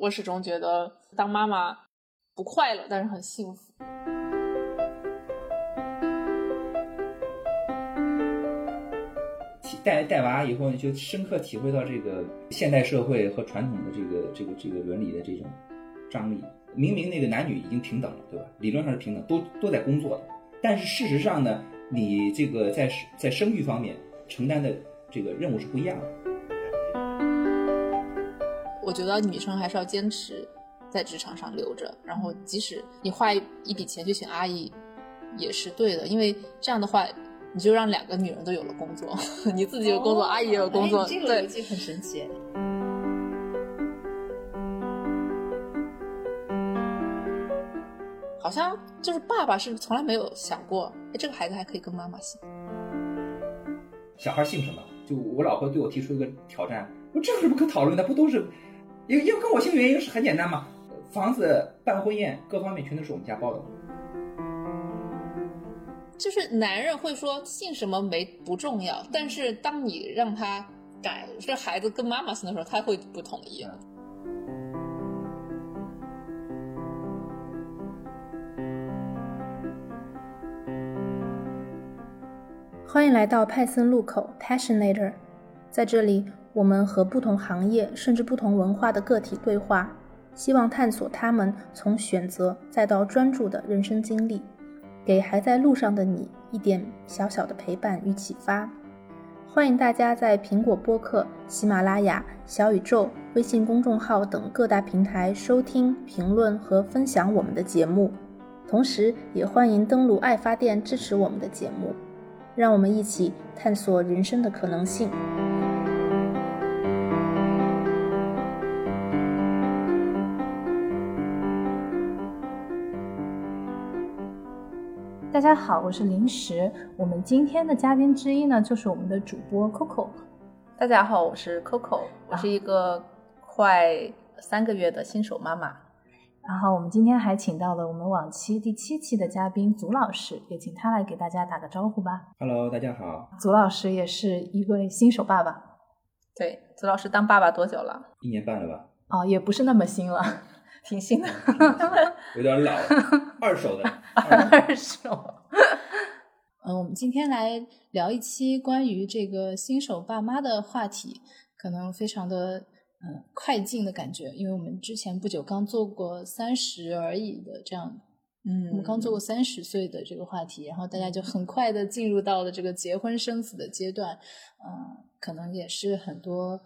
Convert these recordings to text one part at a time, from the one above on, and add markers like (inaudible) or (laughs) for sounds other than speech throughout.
我始终觉得当妈妈不快乐，但是很幸福。带带娃以后，你就深刻体会到这个现代社会和传统的这个这个这个伦理的这种张力。明明那个男女已经平等了，对吧？理论上是平等，都都在工作的，但是事实上呢，你这个在在生育方面承担的这个任务是不一样的。我觉得女生还是要坚持在职场上留着，然后即使你花一一笔钱去请阿姨，也是对的，因为这样的话。你就让两个女人都有了工作，(laughs) 你自己有工作，阿姨也有工作，这个逻辑很神奇。好像就是爸爸是从来没有想过，哎，这个孩子还可以跟妈妈姓。小孩姓什么？就我老婆对我提出一个挑战，我这有什么可讨论的？不都是，因为因为跟我姓原因是很简单嘛，房子办婚宴各方面全都是我们家包的。就是男人会说姓什么没不重要，但是当你让他改这孩子跟妈妈姓的时候，他会不同意。欢迎来到派森路口 Passionator，在这里我们和不同行业甚至不同文化的个体对话，希望探索他们从选择再到专注的人生经历。给还在路上的你一点小小的陪伴与启发。欢迎大家在苹果播客、喜马拉雅、小宇宙、微信公众号等各大平台收听、评论和分享我们的节目。同时，也欢迎登录爱发电支持我们的节目。让我们一起探索人生的可能性。大家好，我是零食。我们今天的嘉宾之一呢，就是我们的主播 Coco。大家好，我是 Coco，我是一个快三个月的新手妈妈。然后我们今天还请到了我们往期第七期的嘉宾祖老师，也请他来给大家打个招呼吧。Hello，大家好。祖老师也是一位新手爸爸。对，祖老师当爸爸多久了？一年半了吧？哦，也不是那么新了。(laughs) 挺新的，(laughs) 有点老，二手的，(laughs) 二手。嗯，我们今天来聊一期关于这个新手爸妈的话题，可能非常的嗯快进的感觉，因为我们之前不久刚做过三十而已的这样，嗯，我们刚做过三十岁的这个话题，然后大家就很快的进入到了这个结婚生子的阶段，嗯，可能也是很多。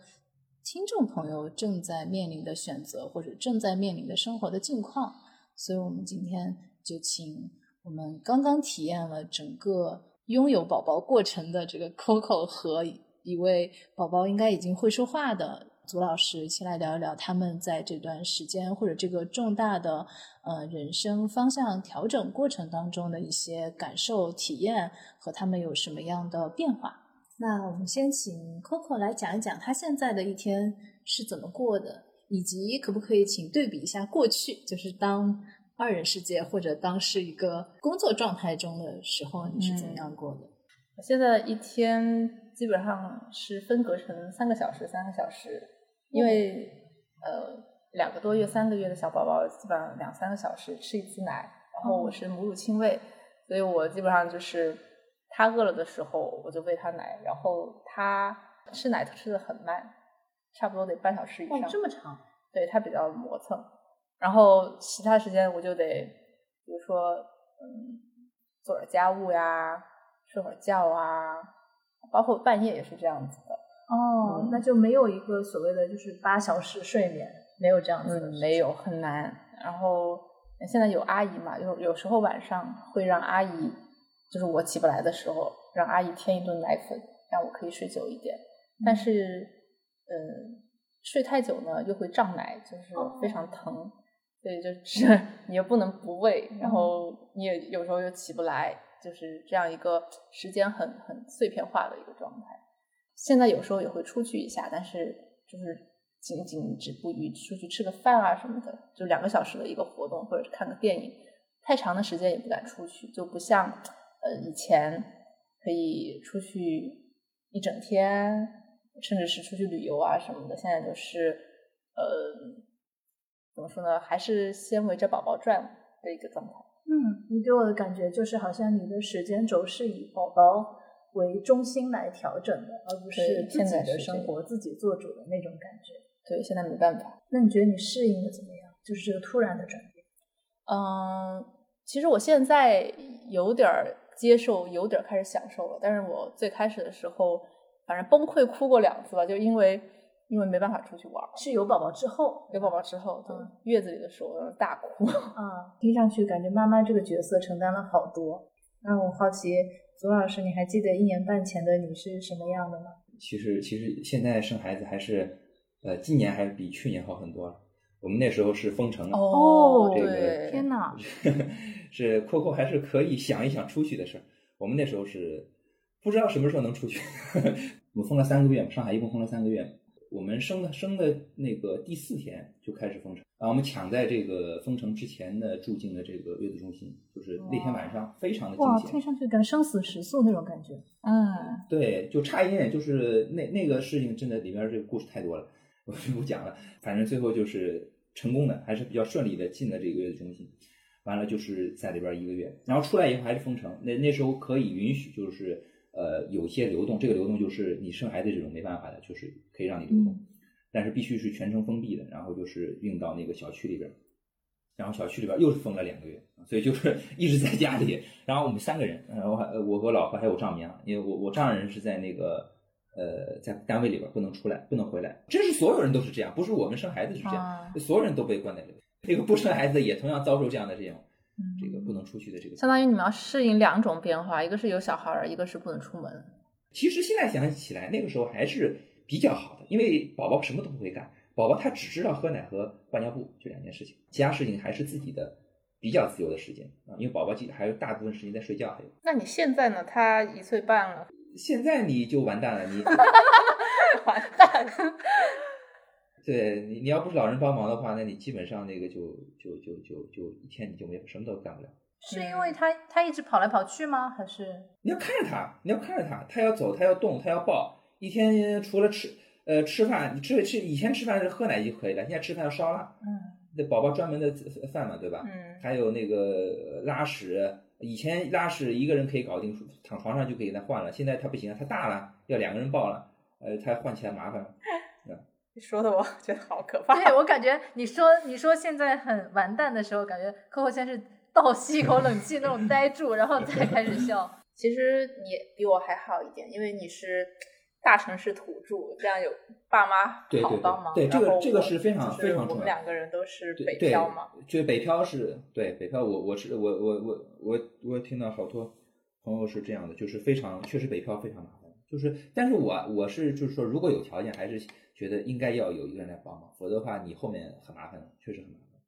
听众朋友正在面临的选择，或者正在面临的生活的境况，所以我们今天就请我们刚刚体验了整个拥有宝宝过程的这个 Coco 和一位宝宝应该已经会说话的祖老师一起来聊一聊他们在这段时间或者这个重大的呃人生方向调整过程当中的一些感受、体验和他们有什么样的变化。那我们先请 Coco 来讲一讲他现在的一天是怎么过的，以及可不可以请对比一下过去，就是当二人世界或者当是一个工作状态中的时候，你是怎么样过的？我现在一天基本上是分隔成三个小时、三个小时，因为呃两个多月、三个月的小宝宝基本上两三个小时吃一次奶，然后我是母乳亲喂，所以我基本上就是。他饿了的时候，我就喂他奶，然后他吃奶吃的很慢，差不多得半小时以上。这么长？对他比较磨蹭，然后其他时间我就得，比如说，嗯，做点家务呀，睡会儿觉啊，包括半夜也是这样子的。哦，那就没有一个所谓的就是八小时睡眠，没有这样子。嗯，没有，很难。然后现在有阿姨嘛，有有时候晚上会让阿姨。就是我起不来的时候，让阿姨添一顿奶粉，让我可以睡久一点。但是，嗯，睡太久呢又会胀奶，就是非常疼。所以就是 (laughs) 你又不能不喂，然后你也有时候又起不来，就是这样一个时间很很碎片化的一个状态。现在有时候也会出去一下，但是就是仅仅止步于出去吃个饭啊什么的，就两个小时的一个活动，或者是看个电影。太长的时间也不敢出去，就不像。呃，以前可以出去一整天，甚至是出去旅游啊什么的。现在就是，呃，么说呢，还是先围着宝宝转的一个状态。嗯，你给我的感觉就是好像你的时间轴是以宝宝为中心来调整的，而不是自己的现在是这生活自己做主的那种感觉。对，现在没办法。那你觉得你适应的怎么样？就是这个突然的转变。嗯，其实我现在有点儿接受，有点儿开始享受了。但是我最开始的时候，反正崩溃哭过两次吧，就因为因为没办法出去玩儿。是有宝宝之后有宝宝之后，对、嗯月子里的时候大哭。啊，(laughs) 听上去感觉妈妈这个角色承担了好多。那我好奇，左老师，你还记得一年半前的你是什么样的吗？其实其实现在生孩子还是，呃，今年还比去年好很多了。我们那时候是封城了，哦这对，个天哪！(laughs) 是 Coco 还是可以想一想出去的事儿。我们那时候是不知道什么时候能出去，(laughs) 我们封了三个月，上海一共封了三个月。我们生的生的那个第四天就开始封城，然后我们抢在这个封城之前的住进了这个月子中心，就是那天晚上非常的惊哇，险听。上去跟生死时速那种感觉。嗯，对，就差一点点，就是那那个事情真的里面这个故事太多了，我就不讲了。反正最后就是成功的，还是比较顺利的进了这个月子中心。完了就是在里边一个月，然后出来以后还是封城。那那时候可以允许，就是呃有些流动，这个流动就是你生孩子这种没办法的，就是可以让你流动，但是必须是全程封闭的，然后就是运到那个小区里边。然后小区里边又是封了两个月，所以就是 (laughs) 一直在家里。然后我们三个人，然后还我和我老婆还有我丈母娘，因为我我丈人是在那个呃在单位里边不能出来，不能回来。这是所有人都是这样，不是我们生孩子是这样，啊所有人都被关在里边。这个不生孩子的也同样遭受这样的这种嗯这个不能出去的这个。相当于你们要适应两种变化，一个是有小孩儿，一个是不能出门。其实现在想起来，那个时候还是比较好的，因为宝宝什么都不会干，宝宝他只知道喝奶和换尿布这两件事情，其他事情还是自己的比较自由的时间啊。因为宝宝其实还有大部分时间在睡觉，还有那你现在呢？他一岁半了，现在你就完蛋了，你 (laughs) (laughs) 完蛋。对你你要不是老人帮忙的话，那你基本上那个就就就就就一天你就没什么都干不了。是因为他他一直跑来跑去吗？还是你要看着他，你要看着他，他要走，他要动，他要抱。一天除了吃呃吃饭，你吃吃以前吃饭是喝奶就可以了，现在吃饭要烧了。嗯，那宝宝专门的饭嘛，对吧？嗯还有那个拉屎，以前拉屎一个人可以搞定，躺床上就可以给他换了。现在他不行了，他大了，要两个人抱了，呃，他换起来麻烦。说的我 (laughs) 觉得好可怕。对我感觉你说你说现在很完蛋的时候，感觉客户先是倒吸一口冷气那种呆住，然后再开始笑。(laughs) 其实你比我还好一点，因为你是大城市土著，这样有爸妈对对好帮忙。对，这然后我个这个是非常非常重要。我们两个人都是北对对漂嘛，就北漂是对北漂我，我是我我我我我听到好多朋友是这样的，就是非常确实北漂非常麻烦，就是但是我我是就是说如果有条件，还是觉得应该要有一个人来帮忙，否则的话你后面很麻烦的，确实很麻烦。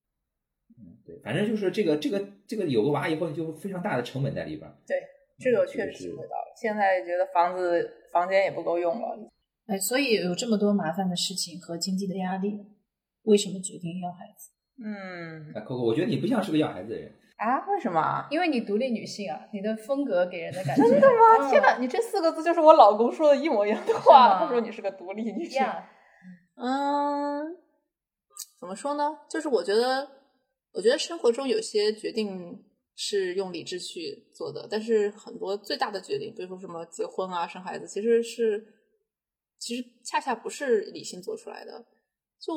嗯，对，反正就是这个这个这个有个娃以后就非常大的成本在里边儿。对，这个确实是体会到了。现在觉得房子房间也不够用了，哎，所以有这么多麻烦的事情和经济的压力，为什么决定要孩子？嗯哎，Coco，我觉得你不像是个要孩子的人。啊，为什么啊？因为你独立女性啊，你的风格给人的感觉。真的吗？嗯天哪，你这四个字就是我老公说的一模一样的话。他说你是个独立女性。呀，嗯，怎么说呢？就是我觉得，我觉得生活中有些决定是用理智去做的，但是很多最大的决定，比如说什么结婚啊、生孩子，其实是其实恰恰不是理性做出来的。就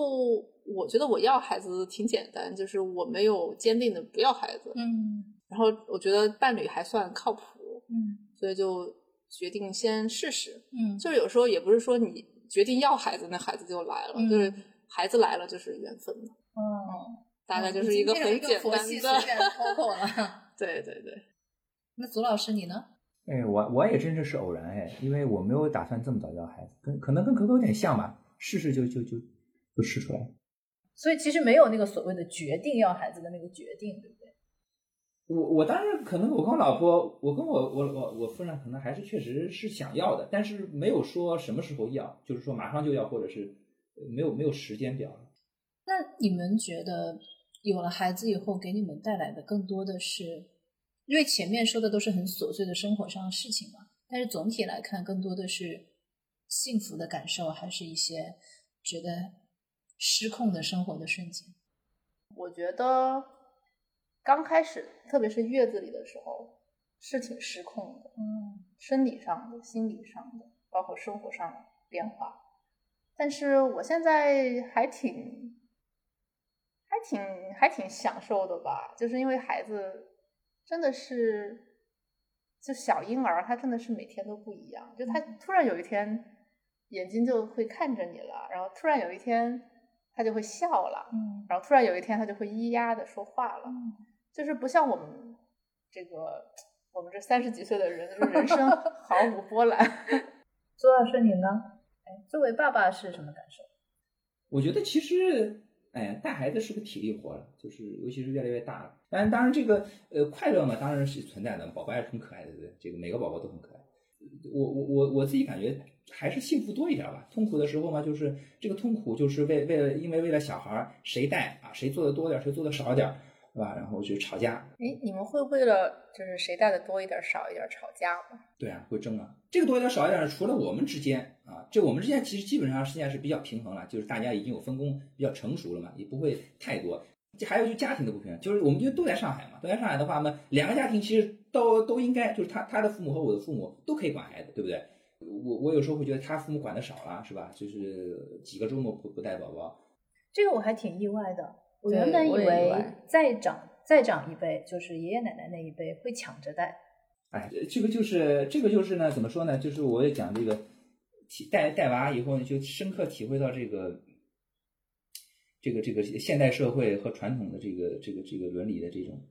我觉得我要孩子挺简单，就是我没有坚定的不要孩子，嗯然后我觉得伴侣还算靠谱，嗯所以就决定先试试。嗯就是有时候也不是说你决定要孩子，那孩子就来了，嗯就是孩子来了就是缘分嘛，嗯，大概就是一个很简单的。随便 Coco 了。(laughs) 对对对，那左老师你呢？哎，我我也真的是偶然哎，因为我没有打算这么早要孩子，跟可能跟可可有点像吧，试试就就就就试出来了。所以其实没有那个所谓的决定要孩子的那个决定，对不对？我我当然可能我跟我老婆，我跟我我我我夫人可能还是确实是想要的，但是没有说什么时候要，就是说马上就要，或者是呃没有没有时间表。那你们觉得有了孩子以后，给你们带来的更多的是，因为前面说的都是很琐碎的生活上的事情嘛，但是总体来看，更多的是幸福的感受，还是一些觉得失控的生活的瞬间？我觉得刚开始，特别是月子里的时候，是挺失控的，嗯。生理上的、心理上的，包括生活上的变化。但是我现在还挺、还挺、还挺享受的吧，就是因为孩子真的是，就小婴儿，他真的是每天都不一样，就他突然有一天眼睛就会看着你了，然后突然有一天他就会笑了，嗯。然后突然有一天他就会咿呀的说话了，嗯就是不像我们这个我们这三十几岁的人，就是人生 (laughs) 毫无波澜。(laughs) 周老师你呢？哎，作为爸爸是什么感受？我觉得其实，哎，带孩子是个体力活了，就是尤其是越来越大了。当然，当然这个呃快乐嘛，当然是存在的，宝宝还是很可爱的，对不对？这个每个宝宝都很可爱。我我我我自己感觉还是幸福多一点吧。痛苦的时候嘛，就是这个痛苦就是为为了因为为了小孩儿谁带啊，谁做的多点儿，谁做的少点儿，是吧？然后就吵架，哎，你们会为了就是谁带的多一点少一点吵架吗？对啊，会争啊。这个多一点少一点，除了我们之间啊，这我们之间其实基本上现在是比较平衡了，就是大家已经有分工比较成熟了嘛，也不会太多。这还有就家庭的不平衡，就是我们就都在上海嘛，都在上海的话呢，两个家庭其实都都应该，就是他他的父母和我的父母都可以管孩子，对不对？我我有时候会觉得他父母管的少了，是吧？就是几个周末不不带宝宝，这个我还挺意外的。我原本以为再长再长一辈，就是爷爷奶奶那一辈会抢着带。哎，这个就是这个就是呢，怎么说呢？就是我也讲这个体带带娃以后呢，就深刻体会到这个这个这个现代社会和传统的这个这个这个伦理的这种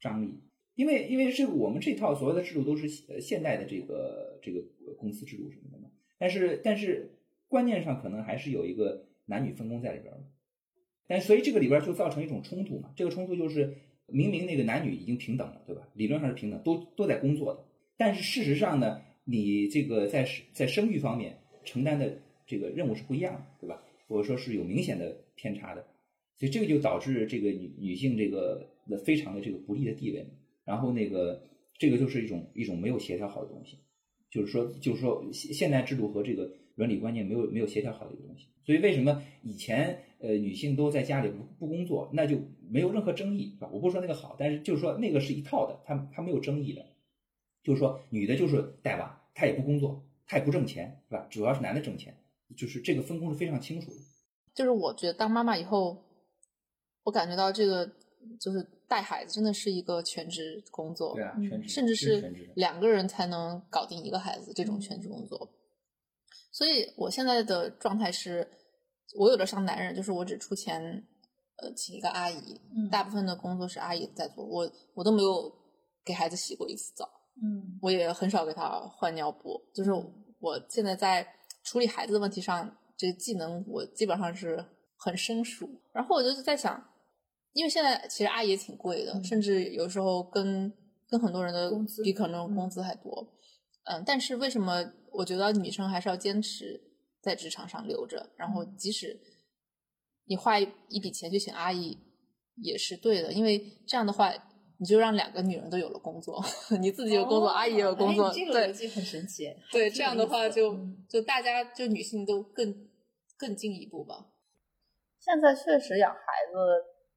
张力。因为因为这个我们这套所有的制度都是呃现代的这个这个公司制度什么的嘛，但是但是观念上可能还是有一个男女分工在里边儿的，但所以这个里边就造成一种冲突嘛，这个冲突就是明明那个男女已经平等了，对吧？理论上是平等，都都在工作的，但是事实上呢，你这个在在生育方面承担的这个任务是不一样的，对吧？或者说是有明显的偏差的，所以这个就导致这个女女性这个的非常的这个不利的地位，然后那个这个就是一种一种没有协调好的东西，就是说就是说现现代制度和这个伦理观念没有没有协调好的一个东西，所以为什么以前呃女性都在家里不不工作，那就没有任何争议，是吧？我不说那个好，但是就是说那个是一套的，它它没有争议的，就是说女的就是带娃，她也不工作，她也不挣钱，是吧？主要是男的挣钱，就是这个分工是非常清楚的。就是我觉得当妈妈以后，我感觉到这个就是带孩子真的是一个全职工作，对啊，嗯全职甚至是是全职。两个人才能搞定一个孩子这种全职工作。所以我现在的状态是，我有点像男人，就是我只出钱，呃，请一个阿姨，嗯大部分的工作是阿姨在做，我我都没有给孩子洗过一次澡，嗯我也很少给他换尿布，就是我现在在处理孩子的问题上，这个技能我基本上是很生疏。然后我就在想，因为现在其实阿姨也挺贵的，嗯甚至有时候跟跟很多人的工资比可能工资还多。嗯，但是为什么我觉得女生还是要坚持在职场上留着？然后即使你花一一笔钱去请阿姨，也是对的，因为这样的话。你就让两个女人都有了工作，(laughs) 你自己有工作，阿姨也有工作，哎、这个对逻辑很神奇。对，这样的话就嗯就大家就女性都更更进一步吧。现在确实养孩子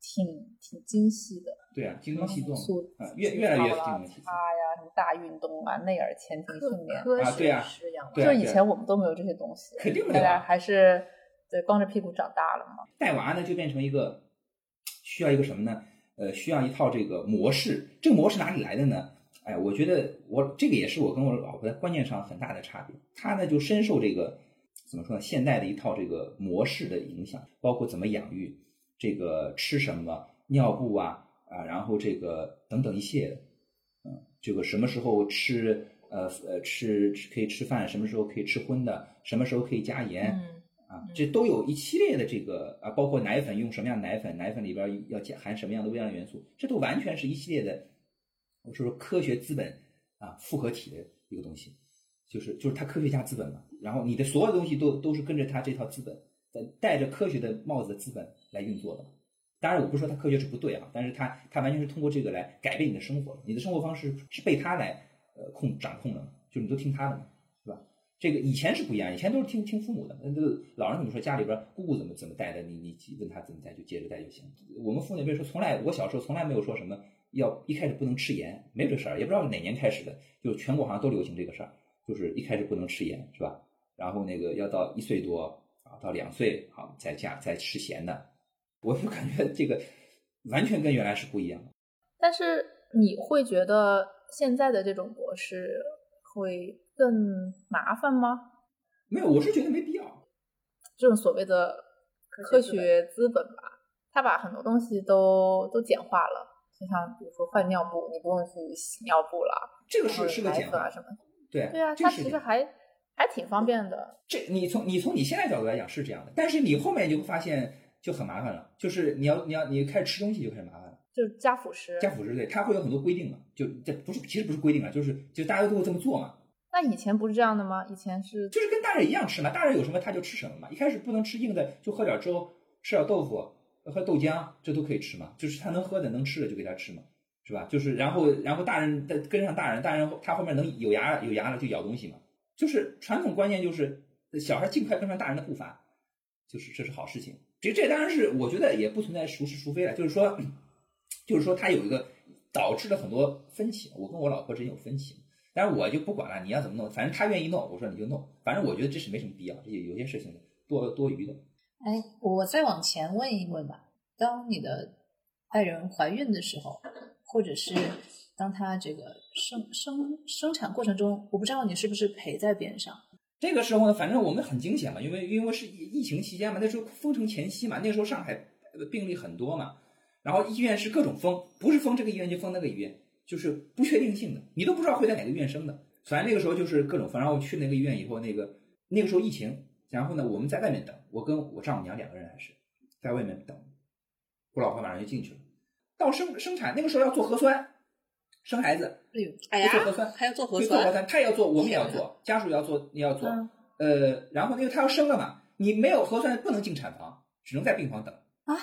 挺挺精细的，对啊，精耕细作啊，越越来越精耕细作擦。呀，什么大运动啊，内耳前庭训练，科啊对啊学式养娃就以前我们都没有这些东西，肯定没有啊大家还是对光着屁股长大了嘛。带娃呢就变成一个需要一个什么呢？呃，需要一套这个模式。这个模式哪里来的呢？哎，我觉得我这个也是我跟我老婆在观念上很大的差别。她呢就深受这个怎么说呢？现代的一套这个模式的影响，包括怎么养育，这个吃什么，尿布啊啊，然后这个等等一系列的，嗯，这个什么时候吃呃呃吃吃可以吃饭，什么时候可以吃荤的，什么时候可以加盐。嗯，啊，这都有一系列的这个啊，包括奶粉用什么样的奶粉，奶粉里边要加含什么样的微量元素，这都完全是一系列的，我说说科学资本啊复合体的一个东西，就是就是它科学家资本嘛，然后你的所有东西都都是跟着它这套资本，戴着科学的帽子的资本来运作的。当然，我不是说它科学是不对啊，但是它它完全是通过这个来改变你的生活，你的生活方式是被它来呃控掌控的，就是你都听它的嘛，是吧？这个以前是不一样，以前都是听听父母的，那这个老人怎么说，家里边姑姑怎么怎么带的，你你问他怎么带就接着带就行。我们父母那边说，从来我小时候从来没有说什么要一开始不能吃盐，没有这事儿，也不知道哪年开始的，就全国好像都流行这个事儿，就是一开始不能吃盐，是吧？然后那个要到一岁多啊，到两岁好再加再吃咸的，我就感觉这个完全跟原来是不一样的。但是你会觉得现在的这种模式会更麻烦吗？没有，我是觉得没必要。这种所谓的科学资本吧，它把很多东西都都简化了，就像比如说换尿布，你不用去洗尿布了，这个是是个简化什么。对对啊，它其实还还挺方便的。这你从你从你现在角度来讲是这样的，但是你后面就会发现就很麻烦了，就是你要你要你开始吃东西就开始麻烦了。就是加辅食。加辅食对，它会有很多规定嘛，就这不是其实不是规定啊，就是就大家都会这么做嘛，那以前不是这样的吗？以前是就是跟大人一样吃嘛，大人有什么他就吃什么嘛，一开始不能吃硬的，就喝点粥，吃点豆腐，喝豆浆，这都可以吃嘛，就是他能喝的能吃的就给他吃嘛，是吧？就是然后然后大人再跟上大人，大人他后面能有牙有牙了就咬东西嘛，就是传统观念就是小孩尽快跟上大人的步伐，就是这是好事情。这这当然是我觉得也不存在孰是孰非了，就是说，就是说他有一个导致了很多分歧。我跟我老婆之间有分歧，但是我就不管了，你要怎么弄，反正他愿意弄，我说你就弄，反正我觉得这是没什么必要，这有些事情多多余的。哎，我再往前问一问吧。当你的爱人怀孕的时候，或者是当他这个生生生产过程中，我不知道你是不是陪在边上。这个时候呢，反正我们很惊险嘛，因为因为是疫情期间嘛，那时候封城前夕嘛，那时候上海病例很多嘛，然后医院是各种封，不是封这个医院就封那个医院，就是不确定性的，你都不知道会在哪个医院生的。反正那个时候就是各种封，然后去那个医院以后，那个那个时候疫情，然后呢我们在外面等，我跟我丈母娘两个人还是在外面等，我老婆马上就进去了。到生生产那个时候要做核酸，生孩子哎呦，哎就做核酸呀，还要做核酸，做核酸，他也要做，我们也要做，家属也要做，你要做。嗯呃，然后因为他要生了嘛，你没有核酸不能进产房，只能在病房等啊。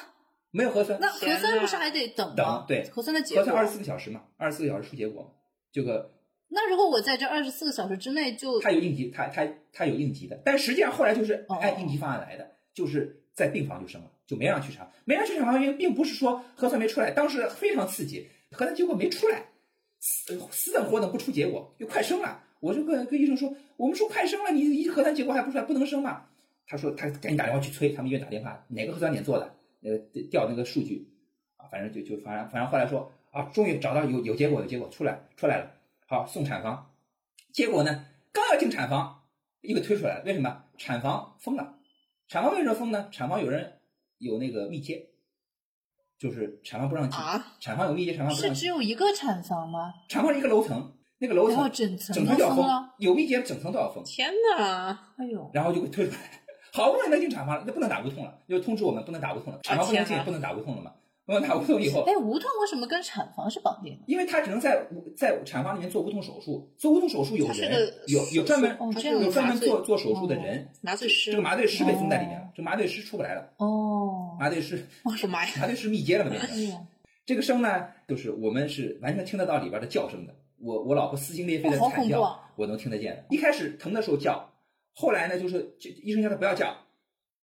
没有核酸，那核酸不是还得等吗？等对核酸的结果。核酸二十四个小时嘛，二十四个小时出结果嘛。这个那如果我在这二十四个小时之内就他有应急，他他他有应急的，但实际上后来就是哦按应急方案来的，就是在病房就生了，就没让去查，没让去查房因为并不是说核酸没出来，当时非常刺激，核酸结果没出来，死死等活等不出结果，就快生了。我就跟跟医生说，我们说快生了，你一核酸结果还不出来，不能生嘛？他说他赶紧打电话去催，他们医院打电话，哪个核酸点做的，呃调那个数据啊，反正就就反正反正后来说啊，终于找到有有结果有结果出来出来了，好送产房，结果呢刚要进产房，又给推出来了，为什么？产房封了，产房为什么封呢？产房有人有那个密接，就是产房不让进，啊产房有密接，产房不让进，是只有一个产房吗？产房是一个楼层，那个楼层整层都整层都要封有密接整层都要封。天哪！哎呦，然后就给推出来，好不容易能进产房了，那不能打无痛了，就通知我们不能打无痛了，产房不能进，不能打无痛了嘛，无痛以后，哎，无痛为什么跟产房是绑定的？因为他只能在无在产房里面做无痛手术，做无痛手术有人有有专门有专门做做手术的人，麻醉师，这个麻醉师被封在里面哦了，这麻醉师出不来了，哦，麻醉师我的妈呀！麻醉师密接了嘛这个声呢，就是我们是完全听得到里边的叫声的。我我老婆撕心裂肺的惨叫，我能听得见的。一开始疼的时候叫，后来呢就是就医生叫他不要叫，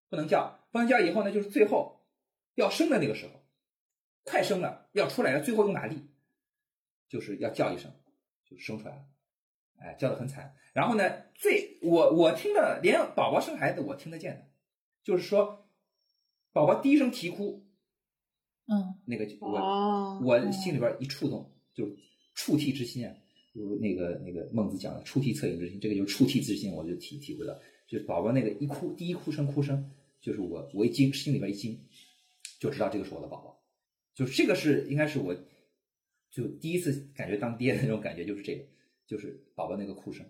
不能叫，不能叫。以后呢就是最后要生的那个时候，快生了要出来了，最后用哪力，就是要叫一声，就生出来了。哎，叫的很惨。然后呢，最我我听的连宝宝生孩子我听得见的，就是说宝宝第一声啼哭，嗯，那个我、哦，我心里边一触动，就是触涕之心啊，如那个那个孟子讲的触涕恻隐之心，这个就是触涕之心，我就体体会到，就是宝宝那个一哭，第一哭声哭声，就是我我一惊，心里边一惊，就知道这个是我的宝宝，就这个是应该是我，就第一次感觉当爹的那种感觉，就是这个，就是宝宝那个哭声，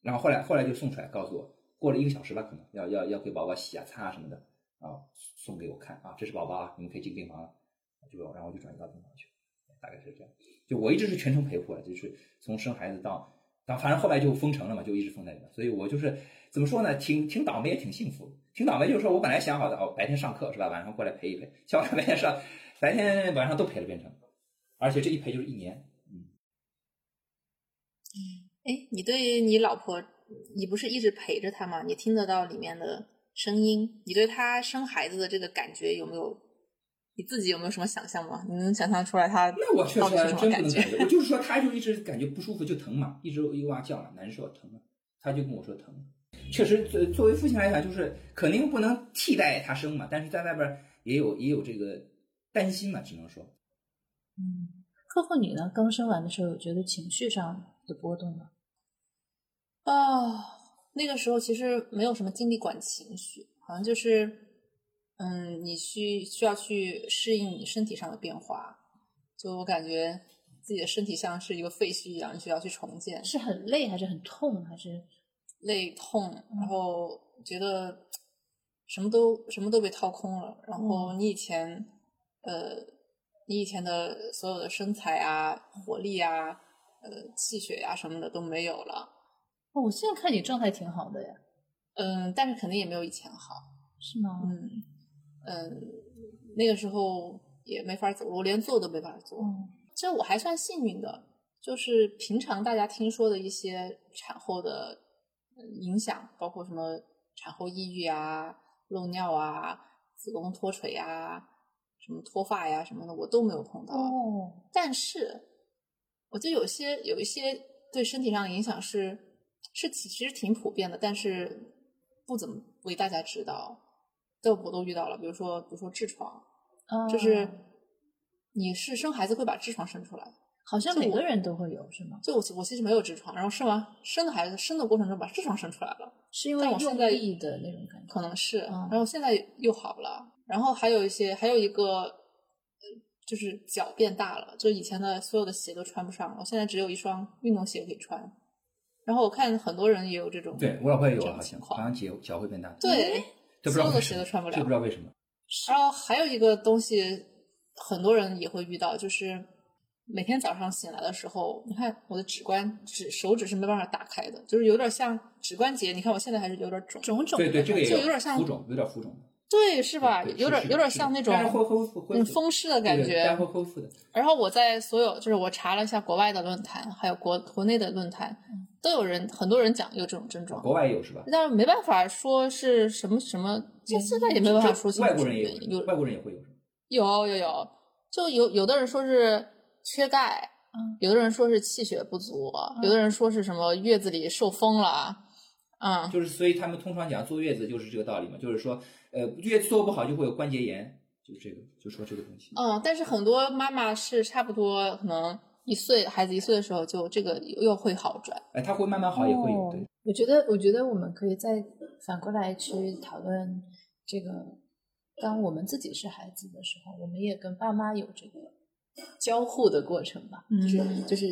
然后后来后来就送出来，告诉我过了一个小时吧，可能要要要给宝宝洗啊擦啊什么的，啊送给我看啊，这是宝宝啊，你们可以进病房了，就然后就转移到病房去，大概是这样。就我一直是全程陪护了，就是从生孩子到到，反正后来就封城了嘛，就一直封在里面。所以我就是怎么说呢，挺挺倒霉也挺幸福，挺倒霉就是说我本来想好的哦，白天上课是吧，晚上过来陪一陪，小孩白天上，白天晚上都陪了变成，而且这一陪就是一年。嗯哎，你对你老婆你不是一直陪着她吗？你听得到里面的声音，你对她生孩子的这个感觉有没有？你自己有没有什么想象吗？你能想象出来她那我确实真不能感觉，(laughs) 我就是说她就一直感觉不舒服就疼嘛，一直又哇叫嘛，难受疼嘛，她就跟我说疼。确实，作作为父亲来讲，就是肯定不能替代他生嘛，但是在外边也有也有这个担心嘛，只能说。嗯，客户你呢？刚生完的时候有觉得情绪上的波动吗？啊，那个时候其实没有什么精力管情绪，好像就是，嗯，你需需要去适应你身体上的变化。就我感觉自己的身体像是一个废墟一样，你需要去重建，是很累还是很痛还是？累痛，然后觉得什么都什么都被掏空了。然后你以前，呃，你以前的所有的身材啊、活力啊、呃、气血呀、什么的都没有了。哦，我现在看你状态挺好的呀，嗯，但是肯定也没有以前好。是吗？嗯嗯，那个时候也没法走路，我连坐都没法坐。嗯其实我还算幸运的，就是平常大家听说的一些产后的呃影响，包括什么产后抑郁啊、漏尿啊、子宫脱垂啊、什么脱发呀什么的，我都没有碰到。哦，但是，我觉得有些有一些对身体上的影响是是其其实挺普遍的，但是不怎么为大家知道。这我都遇到了，比如说比如说痔疮，哦就是你是生孩子会把痔疮生出来，好像每个人都会有，是吗？就我我其实没有痔疮，然后生完生的孩子生的过程中把痔疮生出来了，是因为我现在力的那种感觉。可能是，嗯然后现在又好了，然后还有一些还有一个呃就是脚变大了，就以前的所有的鞋都穿不上了，我现在只有一双运动鞋可以穿。然后我看很多人也有这种对我老婆也有好像种情况好像脚脚会变大，对，这不知所有的鞋都穿不了这不知道为什么。然后还有一个东西，很多人也会遇到，就是每天早上醒来的时候，你看我的指关指手指是没办法打开的，就是有点像指关节。你看我现在还是有点肿，种种对对，这个也就有点像浮肿，有点浮肿，对，是吧？有点有点像那种嗯风湿的感觉。会恢复的。然后我在所有就是我查了一下国外的论坛，还有国国内的论坛，都有人很多人讲有这种症状，国外也有是吧？但是没办法说是什么什么，现现在也没办法说清楚外国人也有原因，有外国人也会有。有有有，就有有的人说是缺钙，嗯有的人说是气血不足，有的人说是什么月子里受风了，嗯，就是所以他们通常讲坐月子就是这个道理嘛，就是说，呃，月子做不好就会有关节炎，就是这个，就说这个东西。嗯，但是很多妈妈是差不多可能一岁孩子一岁的时候就这个又会好转，哎，他会慢慢好，也会有哦对。我觉得，我觉得我们可以再反过来去讨论这个，当我们自己是孩子的时候，我们也跟爸妈有这个交互的过程吧，就是嗯就是，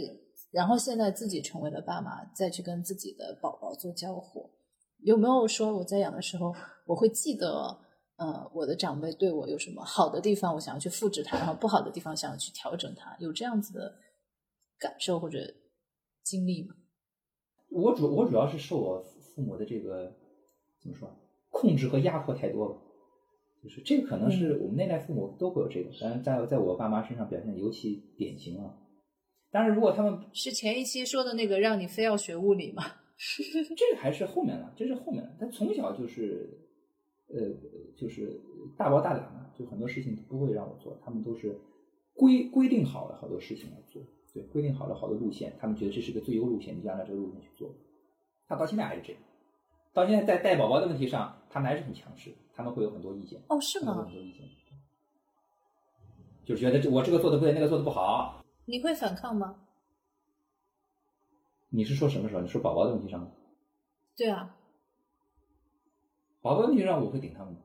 然后现在自己成为了爸妈，再去跟自己的宝宝做交互，有没有说我在养的时候，我会记得，呃，我的长辈对我有什么好的地方，我想要去复制它，然后不好的地方想要去调整它，有这样子的感受或者经历吗？我主我主要是受我父母的这个怎么说，控制和压迫太多了。就是这个可能是我们那代父母都会有这个，当然在在我爸妈身上表现的尤其典型啊。当然，如果他们是前一期说的那个让你非要学物理吗？(laughs) 这个还是后面的，这是后面的。他从小就是，呃，就是大包大揽的，就很多事情不会让我做，他们都是规规定好了好多事情要做，对，规定好了好多路线，他们觉得这是个最优路线，你就按照这个路线去做。他到现在还是这样，到现在在带宝宝的问题上，他们还是很强势，他们会有很多意见，哦，是吗很？多意见，就觉得这我这个做的不对，那个做的不好。你会反抗吗？你是说什么时候？你说宝宝的问题上吗？对啊，宝宝问题上我会顶他们的，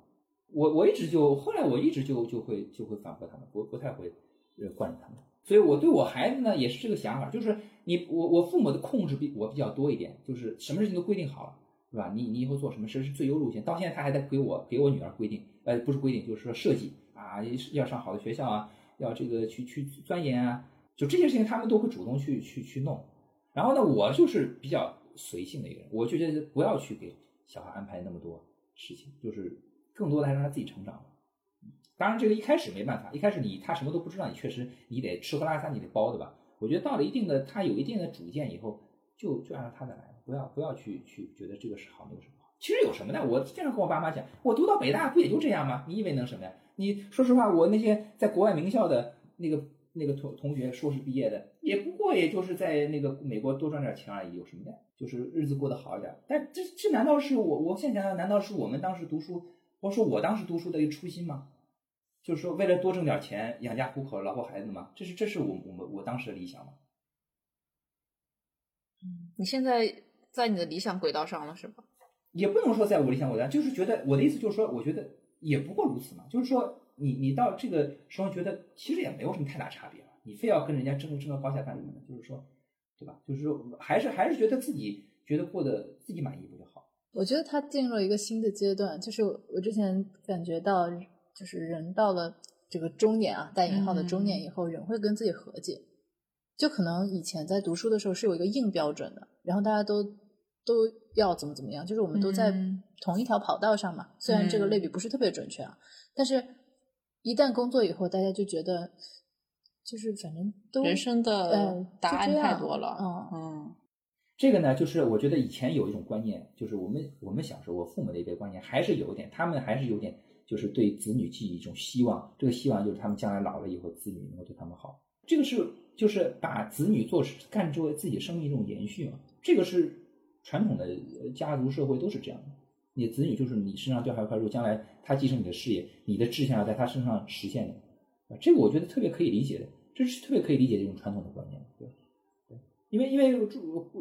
我我一直就后来我一直就就会就会反驳他们，不不太会呃惯着他们，所以我对我孩子呢也是这个想法，就是你我我父母的控制比我比较多一点，就是什么事情都规定好了，是吧？你你以后做什么事是最优路线，到现在他还在给我给我女儿规定，呃不是规定就是说设计啊，要上好的学校啊，要这个去去钻研啊，就这些事情他们都会主动去去去弄，然后呢我就是比较随性的一个人，我就觉得不要去给小孩安排那么多事情，就是更多的还让他自己成长。当然，这个一开始没办法，一开始你他什么都不知道，你确实你得吃喝拉撒你得包的吧。我觉得到了一定的他有一定的主见以后，就就按照他的来。不要不要去去觉得这个是好，那个是不好。其实有什么呢？我经常跟我爸妈讲，我读到北大不也就这样吗？你以为能什么呀？你说实话，我那些在国外名校的那个那个同同学，硕士毕业的，也不过也就是在那个美国多赚点钱而已，有什么的？就是日子过得好一点。但这这难道是我我现在想想，难道是我们当时读书，或说我当时读书的一个初心吗？就是说为了多挣点钱养家糊口、老婆孩子吗？这是这是我我们我当时的理想吗？你现在在你的理想轨道上了是吧？也不能说在我理想轨道，就是觉得我的意思就是说，我觉得也不过如此嘛。就是说，你你到这个时候觉得其实也没有什么太大差别了，你非要跟人家争争个高下干什么呢？就是说，对吧？就是说，还是还是觉得自己觉得过得自己满意不就好？我觉得他进入了一个新的阶段，就是我之前感觉到，就是人到了这个中年啊，带引号的中年以后，人会跟自己和解。就可能以前在读书的时候是有一个硬标准的，然后大家都都要怎么怎么样，就是我们都在嗯同一条跑道上嘛。虽然这个类比不是特别准确啊，但是一旦工作以后，大家就觉得就是反正都人生的呃答案太多了，嗯嗯这个呢，就是我觉得以前有一种观念，就是我们我们小时候，我父母那一辈观念还是有一点，他们还是有点，就是对子女寄予一种希望。这个希望就是他们将来老了以后，子女能够对他们好。这个是就是把子女做干作为自己生命一种延续嘛。这个是传统的家族社会都是这样的。你子女就是你身上掉下一块肉，将来他继承你的事业，你的志向要在他身上实现的。啊，这个我觉得特别可以理解的，这是特别可以理解这种传统的观念，对。因为因为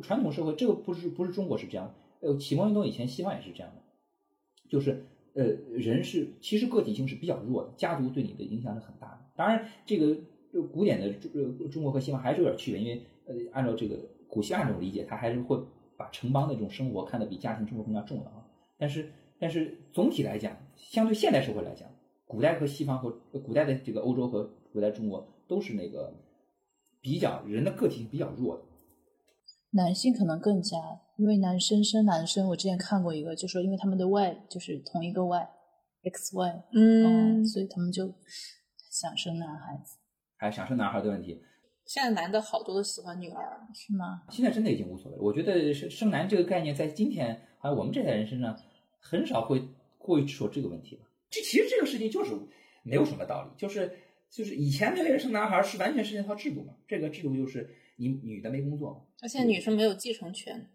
传统社会，这个不是不是中国是这样，呃，启蒙运动以前西方也是这样的，就是呃人是其实个体性是比较弱的，家族对你的影响是很大的。当然，这个古典的中中国和西方还是有点区别，因为呃按照这个古希腊这种理解，他还是会把城邦的这种生活看得比家庭生活更加重要啊。但是但是总体来讲，相对现代社会来讲，古代和西方和呃古代的这个欧洲和古代中国都是那个比较人的个体性比较弱的。男性可能更加，因为男生生男生，我之前看过一个，就说因为他们的 Y 就是同一个 Y，X Y，嗯所以他们就想生男孩子，还想生男孩的问题，现在男的好多都喜欢女儿，是吗？现在真的已经无所谓了。我觉得生生男这个概念，在今天好像我们这代人身上很少会过于说这个问题了。这其实这个事情就是没有什么道理，就是就是以前那个生男孩是完全是那套制度嘛，这个制度就是你女的没工作嘛，而且女生没有继承权。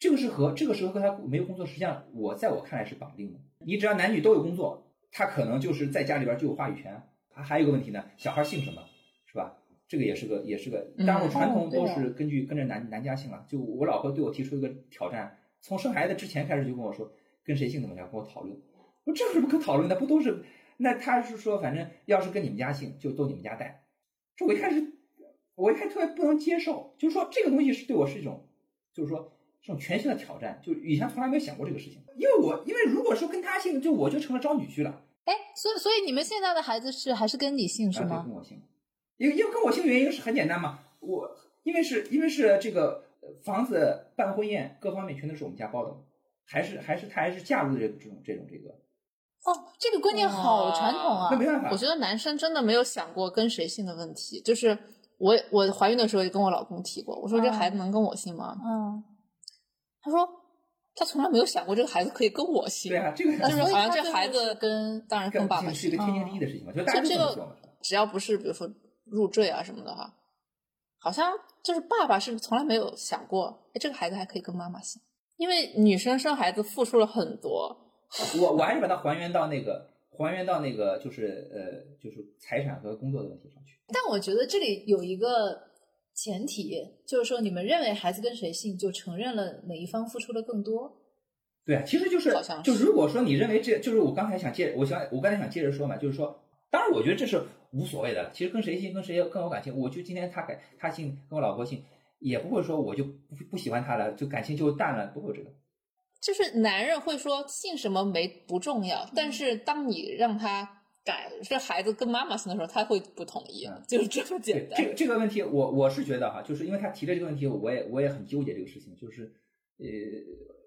这个是和这个时候和他没有工作，实际上我在我看来是绑定的。你只要男女都有工作，他可能就是在家里边就有话语权。还还有一个问题呢，小孩姓什么，是吧？这个也是个也是个，当然我传统都是根据跟着男男家姓了。就我老婆对我提出一个挑战，从生孩子之前开始就跟我说，跟谁姓怎么样，跟我讨论。我说这有什么可讨论的？不都是？那他是说，反正要是跟你们家姓，就都你们家带。这我一开始我一开始特别不能接受，就是说这个东西是对我是一种，就是说这种全新的挑战，就以前从来没有想过这个事情。因为我因为如果说跟他姓，就我就成了招女婿了，哎，所以所以你们现在的孩子是还是跟你姓是啊对吗？跟我姓，因为因为跟我姓的原因是很简单嘛，我因为是因为是这个呃房子办婚宴各方面全都是我们家包的，还是还是他还是嫁入的这这种这种这个，哦，这个观念好传统啊那！没办法，我觉得男生真的没有想过跟谁姓的问题。就是我我怀孕的时候也跟我老公提过，我说这孩子能跟我姓吗？嗯，他说他从来没有想过这个孩子可以跟我姓。对啊，这个就是好像这孩子跟当然跟爸爸姓是一个。天经地义的事情嘛，就大家都这么做嘛。只要不是比如说入赘啊什么的哈，好像就是爸爸是从来没有想过，哎，这个孩子还可以跟妈妈姓，因为女生生孩子付出了很多。我我还是把它还原到那个还原到那个就是呃就是财产和工作的问题上去。但我觉得这里有一个前提，就是说你们认为孩子跟谁姓，就承认了哪一方付出的更多。对啊，其实就是好像就如果说你认为这就是我刚才想接，我想我刚才想接着说嘛，就是说，当然我觉得这是无所谓的。其实跟谁姓跟谁更有感情，我就今天他改他姓跟我老婆姓，也不会说我就不不喜欢他了，就感情就淡了，不会有这个。就是男人会说姓什么没不重要，但是当你让他改这孩子跟妈妈姓的时候，他会不同意，嗯就是这么简单这。个这个问题，我我是觉得哈，就是因为他提的这个问题，我也我也很纠结这个事情，就是呃，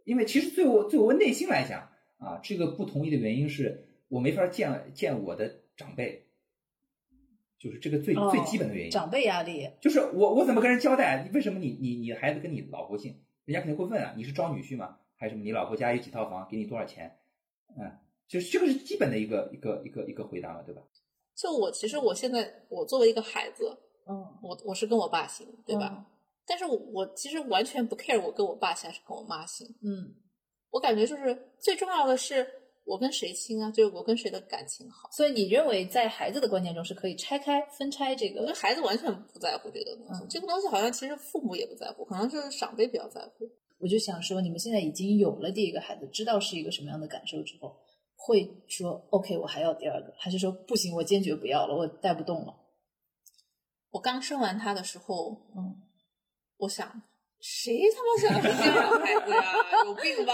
因为其实对我对我内心来讲啊，这个不同意的原因是我没法见见我的长辈，就是这个最、最基本的原因。长辈压力，就是我我怎么跟人交代？为什么你你你孩子跟你老婆姓？人家肯定会问啊，你是招女婿吗？还是什么？你老婆家有几套房，给你多少钱？嗯，就是这个是基本的一个一个一个一个回答嘛，对吧？就我其实我现在我作为一个孩子，嗯，我我是跟我爸姓，对吧？嗯但是我我其实完全不 care 我跟我爸姓还是跟我妈姓，嗯我感觉就是最重要的是我跟谁亲啊，就是我跟谁的感情好。所以你认为在孩子的观念中是可以拆开分拆这个我觉得？孩子完全不在乎这个东西，嗯这个东西好像其实父母也不在乎，可能就是长辈比较在乎。我就想说，你们现在已经有了第一个孩子，知道是一个什么样的感受之后，会说 OK，我还要第二个，还是说不行，我坚决不要了，我带不动了？我刚生完他的时候，嗯，我想，谁他妈想生第二个孩子呀？有病吧？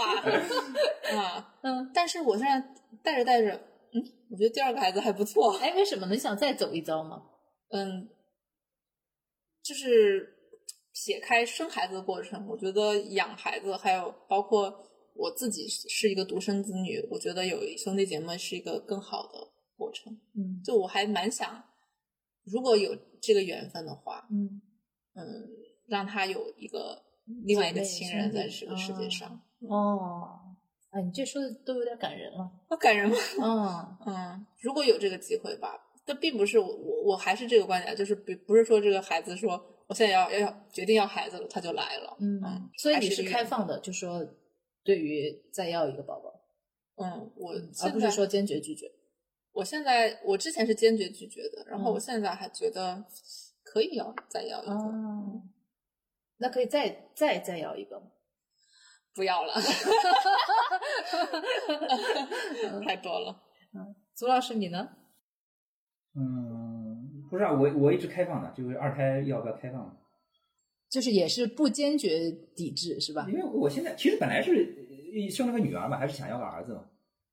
(laughs) 啊，嗯，但是我现在带着带着，嗯，我觉得第二个孩子还不错。哎，为什么你想再走一遭吗？嗯，就是撇开生孩子的过程，我觉得养孩子，还有包括我自己是一个独生子女，我觉得有兄弟姐妹是一个更好的过程。嗯就我还蛮想，如果有这个缘分的话，嗯，嗯，让他有一个另外一个亲人在这个世界啊上，哦，哎，你这说的都有点感人了。好感人吗？嗯 (laughs) 嗯，如果有这个机会吧，但并不是我我我还是这个观点，就是不不是说这个孩子说我现在要要要决定要孩子了，他就来了。嗯嗯，所以你是开放的，就说对于再要一个宝宝，嗯，我而不是说坚决拒绝。我现在我之前是坚决拒绝的，然后嗯我现在还觉得可以要再要一个，哦，那可以再再再要一个吗？不要了，太多了。嗯祖老师你呢？嗯，不知道，我我一直开放的，就是二胎要不要开放？就是也是不坚决抵制是吧？因为我现在其实本来是呃生了个女儿嘛，还是想要个儿子嘛，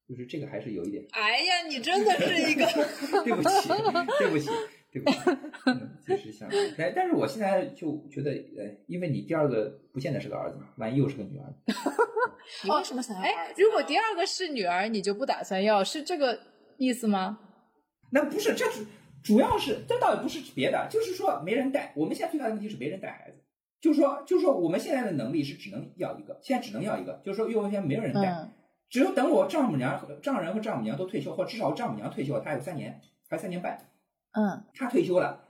就是这个还是有一点。哎呀，你真的是一个 (laughs) 对不起，对不起，对不起，嗯，就是想，但但是我现在就觉得，呃，因为你第二个不见得是个儿子嘛，万一又是个女儿，(laughs) 你为什么想要儿哎，子？如果第二个是女儿，你就不打算要，是这个意思吗？那不是，这主主要是这倒也不是别的，就是说没人带。我们现在最大的问题是没人带孩子，就是说，就是说我们现在的能力是只能要一个，现在只能要一个，就是说幼儿园没有人带，嗯只有等我丈母娘、丈人和丈母娘都退休，或至少丈母娘退休了，她有三年，还有三年半，嗯他退休了，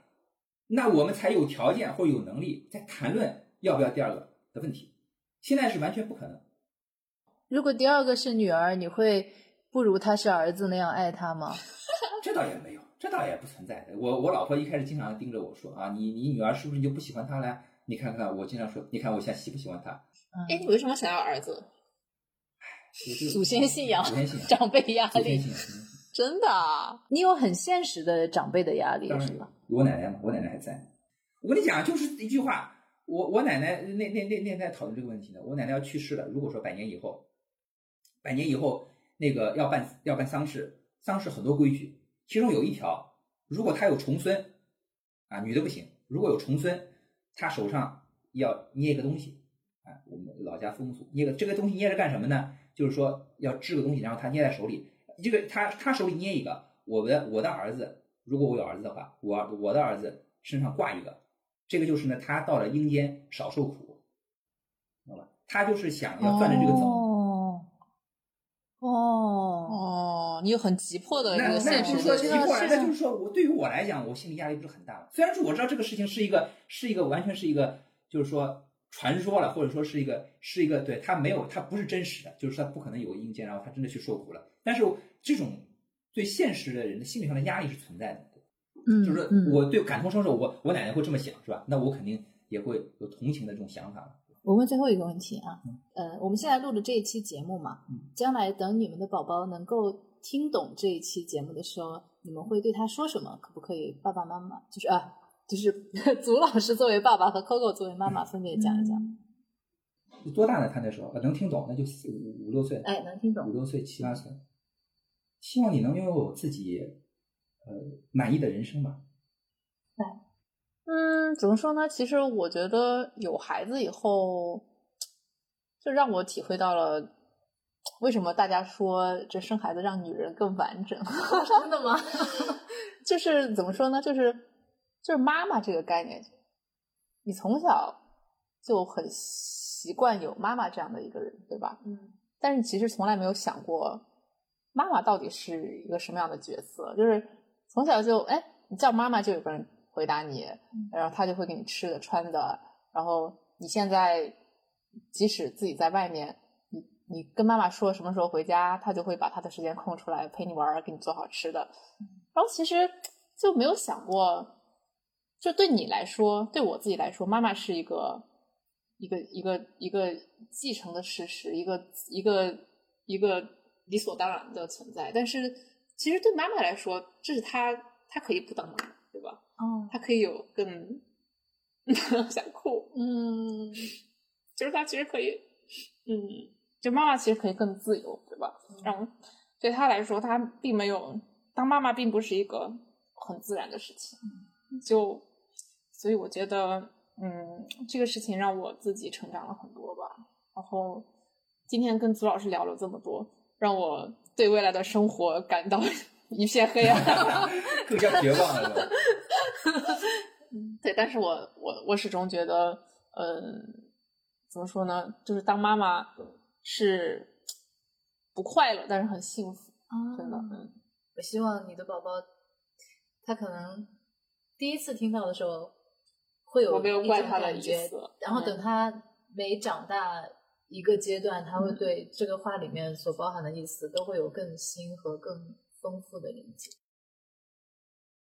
那我们才有条件或有能力再谈论要不要第二个的问题。现在是完全不可能。如果第二个是女儿，你会不如他是儿子那样爱他吗？(laughs) 这倒也没有，这倒也不存在的。我我老婆一开始经常盯着我说啊，你你女儿是不是就不喜欢她了？你看看我经常说，你看我现在喜不喜欢她？哎，你为什么想要儿子？就是祖先信仰祖先信仰，长辈压力，祖先信仰。真的啊？你有很现实的长辈的压力是吧？，有我奶奶嘛，我奶奶还在。我跟你讲，就是一句话，我我奶奶那那那那在讨论这个问题呢。我奶奶要去世了，如果说百年以后，百年以后那个要办要办丧事，丧事很多规矩，其中有一条，如果她有重孙，啊，女的不行，如果有重孙，她手上要捏一个东西，啊，我们老家风俗，捏个这个东西捏着干什么呢？就是说要制个东西，然后她捏在手里，这个他他手里捏一个，我的我的儿子，如果我有儿子的话，我我的儿子身上挂一个，这个就是呢，他到了阴间少受苦，知道吧？他就是想要攥着这个走。哦哦，哦，你有很急迫的那那个现不是说实的急迫了，是那就是说我对于我来讲，我心理压力不是很大？虽然说我知道这个事情是一个是一个完全是一个就是说传说了，或者说是一个是一个对他没有他不是真实的，就是他不可能有个阴间，然后他真的去受苦了。但是这种对现实的人的心理上的压力是存在的。嗯，就是我对感同身受，我我奶奶会这么想，是吧？那我肯定也会有同情的这种想法。我问最后一个问题啊嗯，呃，我们现在录的这一期节目嘛，嗯将来等你们的宝宝能够听懂这一期节目的时候，你们会对他说什么？可不可以爸爸妈妈就是啊，就是 (laughs) 祖老师作为爸爸和 Coco 作为妈妈分别讲一讲？多大呢？他那时候呃能听懂，那就四五五六岁，哎，能听懂五。六岁七八岁。希望你能拥有自己呃满意的人生吧。嗯，怎么说呢？其实我觉得有孩子以后，就让我体会到了为什么大家说这生孩子让女人更完整。(laughs) 真的吗？(laughs) 就是怎么说呢？就是就是妈妈这个概念，你从小就很习惯有妈妈这样的一个人，对吧？嗯但是其实从来没有想过，妈妈到底是一个什么样的角色。就是从小就哎，你叫妈妈就有个人回答你，然后他就会给你吃的穿的。然后你现在即使自己在外面，你你跟妈妈说什么时候回家，他就会把他的时间空出来陪你玩儿，给你做好吃的。然后其实就没有想过，就对你来说，对我自己来说，妈妈是一个一个一个一个继承的事实，一个一个一个理所当然的存在。但是其实对妈妈来说，这是她她可以不当妈妈，对吧？哦她可以有更 (laughs) 想哭，嗯 (laughs) 就是她其实可以，嗯，就妈妈其实可以更自由，对吧？然后对她来说，她并没有当妈妈，并不是一个很自然的事情。就所以我觉得，嗯，这个事情让我自己成长了很多吧。然后今天跟祖老师聊了这么多，让我对未来的生活感到 (laughs) 一片黑暗。(laughs) 更加绝望了。(laughs) 对，但是我我我始终觉得，嗯，怎么说呢？就是当妈妈是不快乐，但是很幸福，真的。嗯，我希望你的宝宝，他可能第一次听到的时候，会有我没有怪他的意思。然后嗯。等他每长大一个阶段，他会对这个话里面所包含的意思，都会有更新和更丰富的理解。